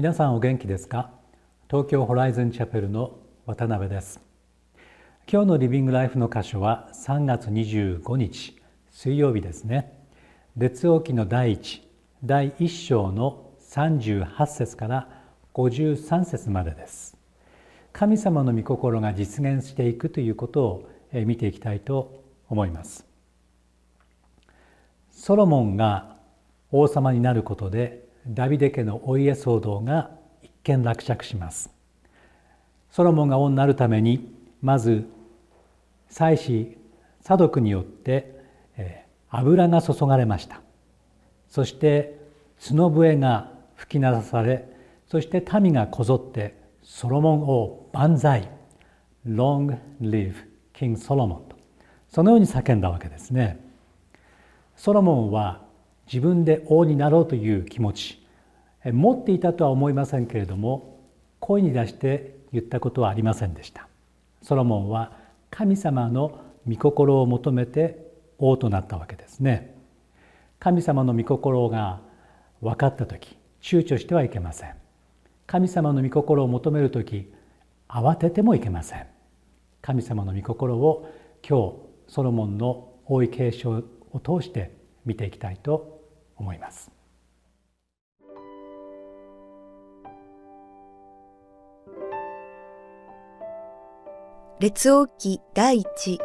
皆さんお元気ですか？東京ホライズンチャペルの渡辺です。今日のリビングライフの箇所は3月25日水曜日ですね。列王記の第一第1章の38節から53節までです。神様の御心が実現していくということを見ていきたいと思います。ソロモンが王様になることでダビデ家のお家騒動が一見落着します。ソロモンが王になるためにまず祭司サドクによって、油が注がれました。そして角笛が吹き鳴らされそして民がこぞってソロモン王万歳。Long live King Solomon と。そのように叫んだわけですね。ソロモンは自分で王になろうという気持ち。持っていたとは思いませんけれども声に出して言ったことはありませんでした。ソロモンは神様の御心を求めて王となったわけですね。神様の御心が分かった時躊躇してはいけません。神様の御心を求める時慌ててもいけません。神様の御心を今日ソロモンの王位継承を通して見ていきたいと思います。列王記第一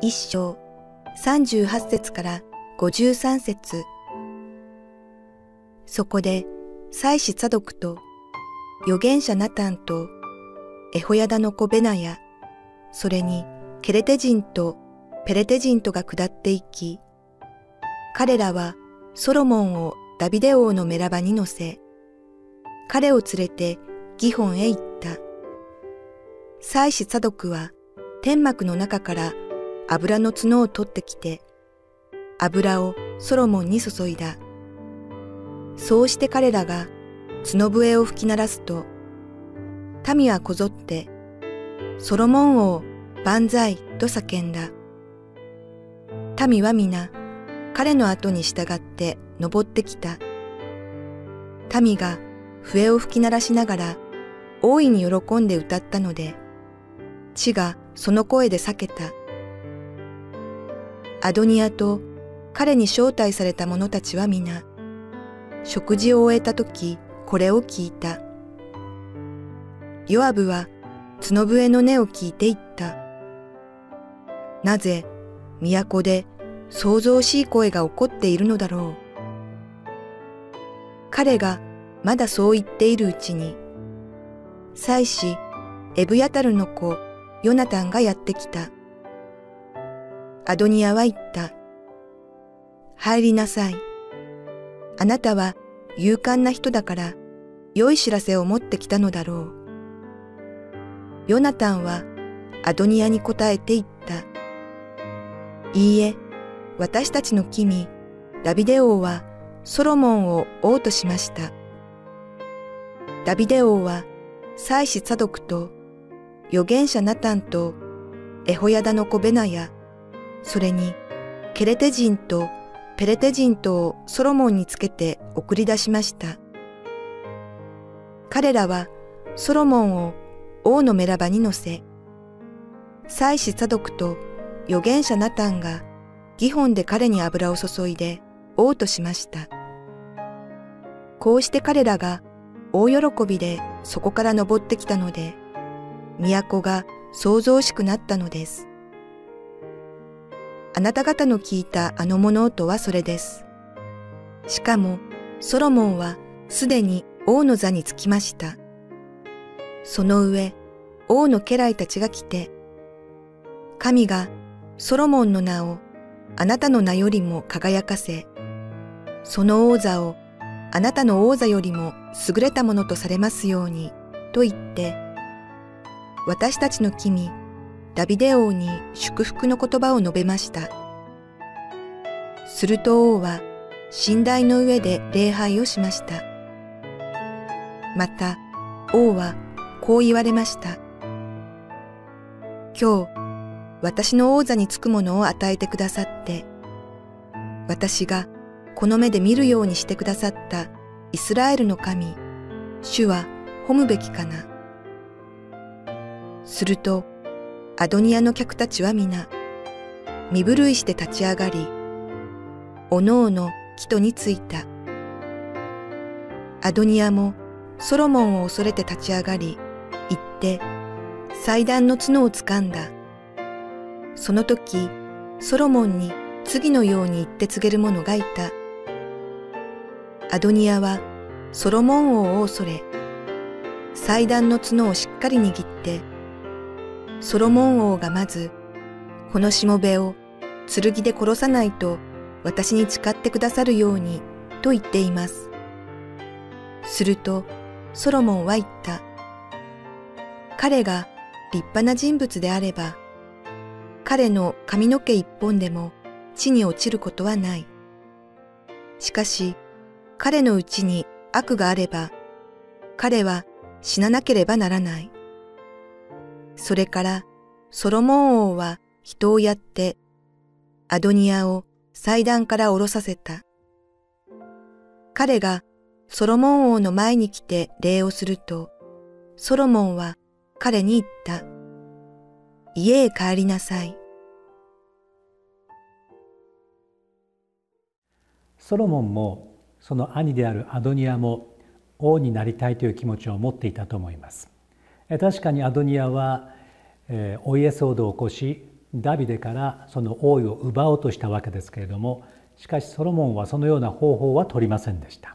一章三十八節から五十三節。そこで祭司サドクと預言者ナタンとエホヤダの子ベナヤそれにケレテ人とペレテ人とが下っていき彼らはソロモンをダビデ王のメラバに乗せ、彼を連れてギホンへ行った。祭司サドクは天幕の中から油の角を取ってきて、油をソロモンに注いだ。そうして彼らが角笛を吹き鳴らすと、民はこぞって、ソロモン王万歳と叫んだ。民は皆、彼の後に従って登ってきた。民が笛を吹き鳴らしながら大いに喜んで歌ったので、地がその声で避けた。アドニアと彼に招待された者たちは皆、食事を終えた時これを聞いた。ヨアブは角笛の音を聞いていった。なぜ都で想像しい声が起こっているのだろう。彼がまだそう言っているうちに、祭司エブヤタルの子ヨナタンがやってきた。アドニアは言った。入りなさい。あなたは勇敢な人だから良い知らせを持ってきたのだろう。ヨナタンはアドニアに答えて言った。いいえ、私たちの君、ダビデ王はソロモンを王としました。ダビデ王は祭司サドクと預言者ナタンとエホヤダの子ベナヤ、それにケレテ人とペレテ人とをソロモンにつけて送り出しました。彼らはソロモンを王のメラバに乗せ、祭司サドクと預言者ナタンがギホンで彼に油を注いで王としました。こうして彼らが大喜びでそこから登ってきたので、都が想像しくなったのです。あなた方の聞いたあの物音はそれです。しかも、ソロモンはすでに王の座につきました。その上、王の家来たちが来て、神がソロモンの名をあなたの名よりも輝かせ、その王座をあなたの王座よりも優れたものとされますように、と言って、私たちの君、ダビデ王に祝福の言葉を述べました。すると王は寝台の上で礼拝をしました。また王はこう言われました。今日私の王座につくものを与えてくださって、私がこの目で見るようにしてくださったイスラエルの神、主は褒むべきかな。すると、アドニアの客たちは皆、身震いして立ち上がり、おのおの木戸についた。アドニアもソロモンを恐れて立ち上がり、行って祭壇の角を掴んだ。その時、ソロモンに次のように言って告げる者がいた。アドニアはソロモン王を恐れ、祭壇の角をしっかり握って、ソロモン王がまず、このしもべを剣で殺さないと私に誓ってくださるようにと言っています。すると、ソロモンは言った。彼が立派な人物であれば、彼の髪の毛一本でも地に落ちることはない。しかし、彼のうちに悪があれば、彼は死ななければならない。それから、ソロモン王は人をやって、アドニアを祭壇から下ろさせた。彼がソロモン王の前に来て礼をすると、ソロモンは彼に言った。家へ帰りなさい。ソロモンもその兄であるアドニアも王になりたいという気持ちを持っていたと思います。確かにアドニアはお家騒動を起こしダビデからその王位を奪おうとしたわけですけれどもしかしソロモンはそのような方法は取りませんでした。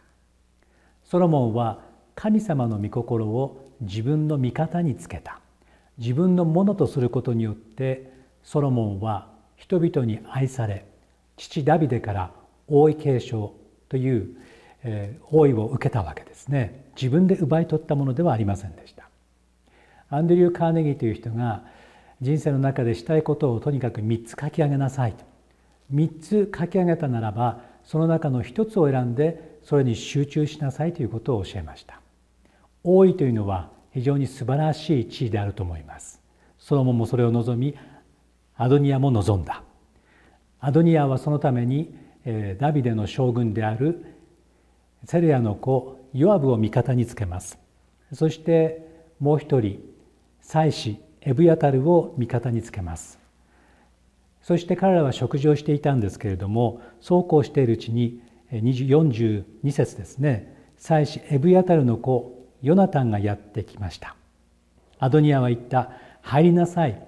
ソロモンは神様の御心を自分の味方につけた自分のものとすることによってソロモンは人々に愛され父ダビデから王位継承という、えー、王位を受けたわけですね。自分で奪い取ったものではありませんでした。アンドリュー・カーネギーという人が人生の中でしたいことをとにかく3つ書き上げなさいと。3つ書き上げたならばその中の1つを選んでそれに集中しなさいということを教えました。王位というのは非常に素晴らしい地位であると思います。ソロモンもそれを望みアドニアも望んだ。アドニアはそのためにダビデの将軍であるセレアの子ヨアブを味方につけます。そしてもう一人妻子エブヤタルを味方につけます。そして彼らは食事をしていたんですけれどもそうこうしているうちに42節ですね。妻子エブヤタルの子ヨナタンがやってきました。アドニアは言った入りなさい。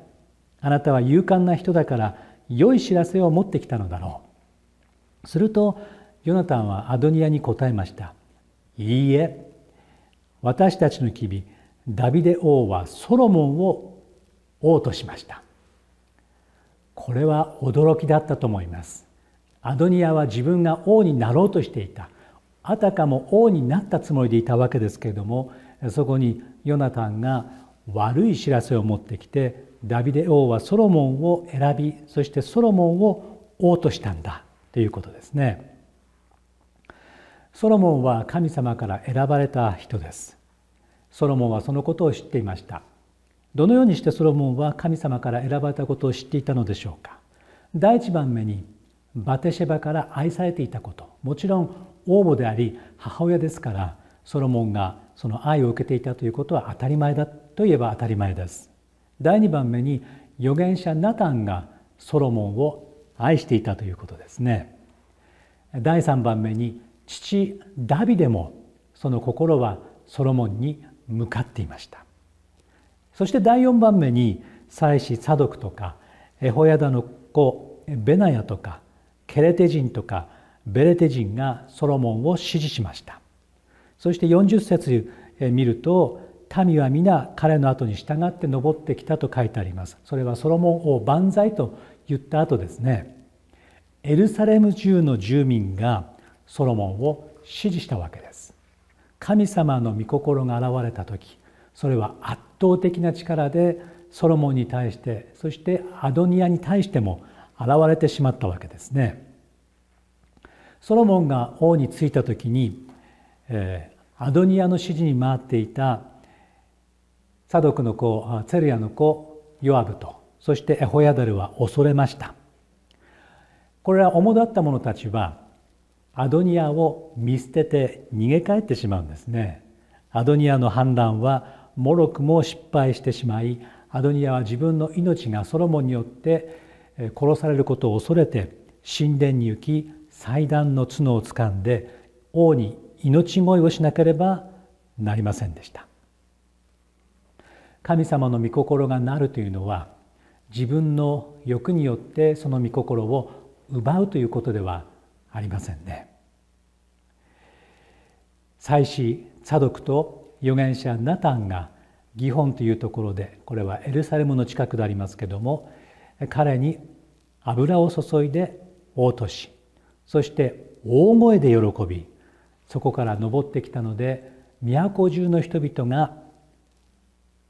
あなたは勇敢な人だから良い知らせを持ってきたのだろう。するとヨナタンはアドニアに答えました。いいえ私たちの君ダビデ王はソロモンを王としました。これは驚きだったと思います。アドニアは自分が王になろうとしていた。あたかも王になったつもりでいたわけですけれどもそこにヨナタンが悪い知らせを持ってきてダビデ王はソロモンを選びそしてソロモンを王としたんだ。ということですね。ソロモンは神様から選ばれた人です。ソロモンはそのことを知っていました。どのようにしてソロモンは神様から選ばれたことを知っていたのでしょうか。第一番目にバテシェバから愛されていたこともちろん王母であり母親ですからソロモンがその愛を受けていたということは当たり前だといえば当たり前です第2番目に預言者ナタンがソロモンを愛していたということですね。第3番目に父ダビデもその心はソロモンに向かっていました。そして第4番目に祭司サドクとかエホヤダの子ベナヤとかケレテ人とかベレテ人がソロモンを支持しました。そして40節見ると民は皆彼の後に従って登ってきたと書いてあります。それはソロモン王万歳と言った後ですねエルサレム中の住民がソロモンを支持したわけです。神様の御心が現れた時それは圧倒的な力でソロモンに対してそしてアドニアに対しても現れてしまったわけですね。ソロモンが王に就いた時に、えー、アドニアの指示に回っていたサドクの子ツェルヤの子ヨアブとそしてエホヤダルは恐れました。これは主だった者たちはアドニアを見捨てて逃げ帰ってしまうんですね。アドニアの反乱はもろくも失敗してしまいアドニアは自分の命がソロモンによって殺されることを恐れて神殿に行き祭壇の角をつかんで王に命乞いをしなければなりませんでした。神様の御心がなるというのは自分の欲によってその御心を奪うということではありませんね。祭司サドクと預言者ナタンがギホンというところでこれはエルサレムの近くでありますけども彼に油を注いで応答しそして大声で喜びそこから登ってきたので都中の人々が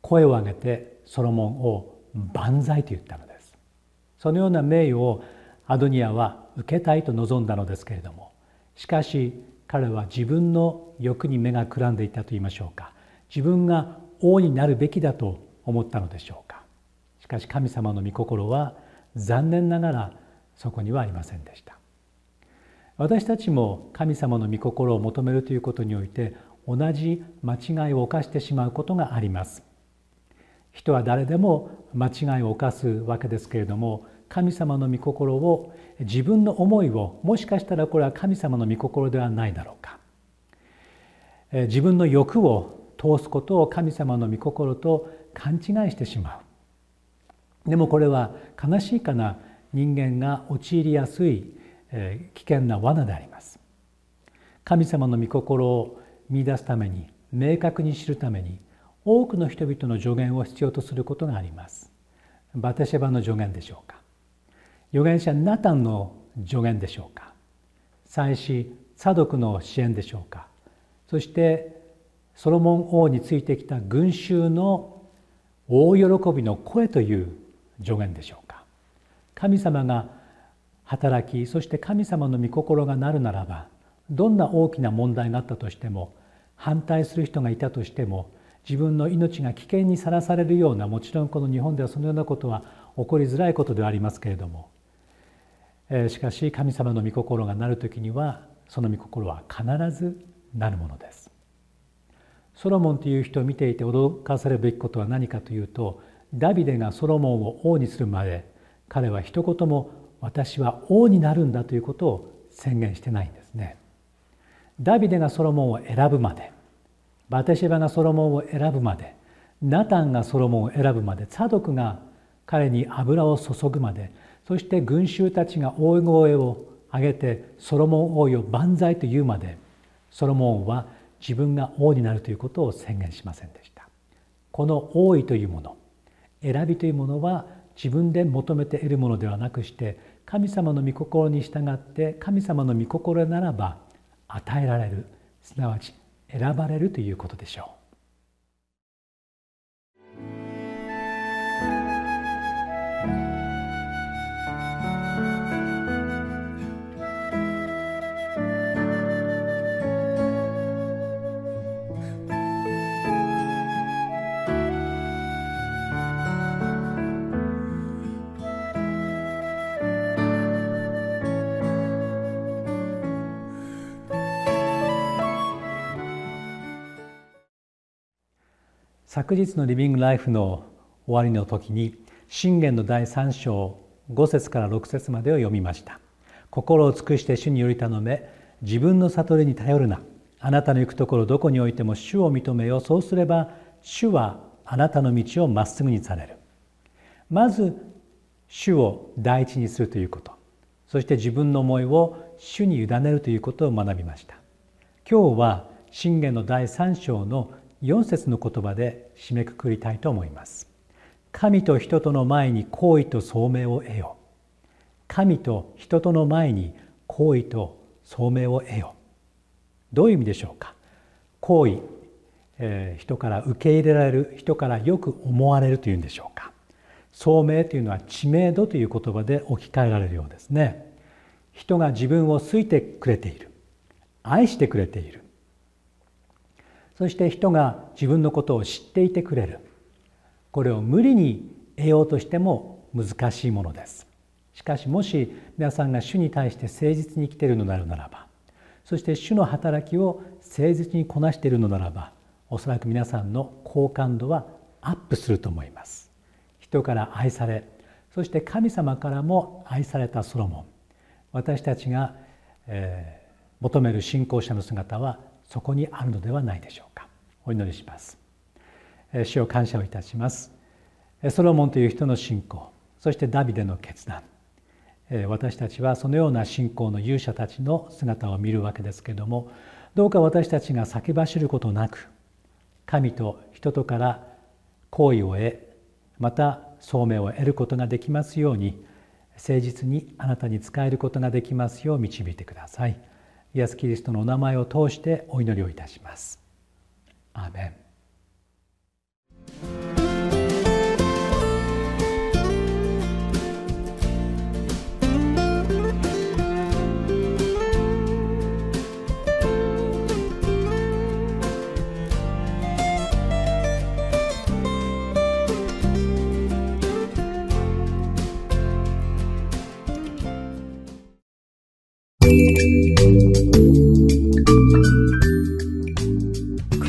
声を上げてソロモンを万歳と言ったのです。そのような名誉をアドニアは受けたいと望んだのですけれどもしかし彼は自分の欲に目がくらんでいたと言いましょうか。自分が王になるべきだと思ったのでしょうか。しかし神様の御心は残念ながらそこにはありませんでした。私たちも神様の御心を求めるということにおいて同じ間違いを犯してしまうことがあります。人は誰でも間違いを犯すわけですけれども神様の御心を自分の思いをもしかしたらこれは神様の御心ではないだろうか。自分の欲を通すことを神様の御心と勘違いしてしまう。でもこれは悲しいかな人間が陥りやすい危険な罠であります。神様の御心を見出すために明確に知るために多くの人々の助言を必要とすることがあります。バテシェバの助言でしょうか？預言者ナタンの助言でしょうか？祭司サドクの支援でしょうか？そしてソロモン王についてきた群衆の大喜びの声という助言でしょうか？神様が働きそして神様の御心がなるならばどんな大きな問題があったとしても反対する人がいたとしても自分の命が危険にさらされるようなもちろんこの日本ではそのようなことは起こりづらいことではありますけれどもしかし神様の御心がなる時にはその御心は必ずなるものです。ソロモンという人を見ていて驚かされるべきことは何かというとダビデがソロモンを王にするまで彼は一言も私は王になるんだということを宣言してないんですね。ダビデがソロモンを選ぶまでバテシェバがソロモンを選ぶまでナタンがソロモンを選ぶまでサドクが彼に油を注ぐまでそして群衆たちが大声を上げてソロモン王よ万歳と言うまでソロモンは自分が王になるということを宣言しませんでした。この王位というもの選びというものは自分で求めて得るものではなくして神様の御心に従って神様の御心ならば与えられるすなわち選ばれるということでしょう。昨日のリビングライフの終わりの時に信玄の第3章5節から6節までを読みました。心を尽くして主により頼め自分の悟りに頼るな。あなたの行くところどこにおいても主を認めよそうすれば主はあなたの道をまっすぐにされる。まず主を第一にするということ。そして自分の思いを主に委ねるということを学びました。今日は信玄の第3章の4節の言葉で締めくくりたいと思います。神と人との前に好意と聡明を得よ。神と人との前に好意と聡明を得よ。どういう意味でしょうか？好意、えー、人から受け入れられる人からよく思われるというんでしょうか？聡明というのは知名度という言葉で置き換えられるようですね。人が自分を好いてくれている。愛してくれている。そして人が自分のことを知っていてくれる。これを無理に得ようとしても難しいものです。しかしもし皆さんが主に対して誠実に生きているのであるならばそして主の働きを誠実にこなしているのならばおそらく皆さんの好感度はアップすると思います。人から愛されそして神様からも愛されたソロモン。私たちが、えー、求める信仰者の姿はそこにあるのではないでしょうか。お祈りします。主を感謝をいたします。ソロモンという人の信仰そしてダビデの決断。私たちはそのような信仰の勇者たちの姿を見るわけですけれどもどうか私たちが先走ることなく神と人とから好意を得また聡明を得ることができますように誠実にあなたに仕えることができますよう導いてください。イエス・キリストのお名前を通してお祈りをいたします。アーメン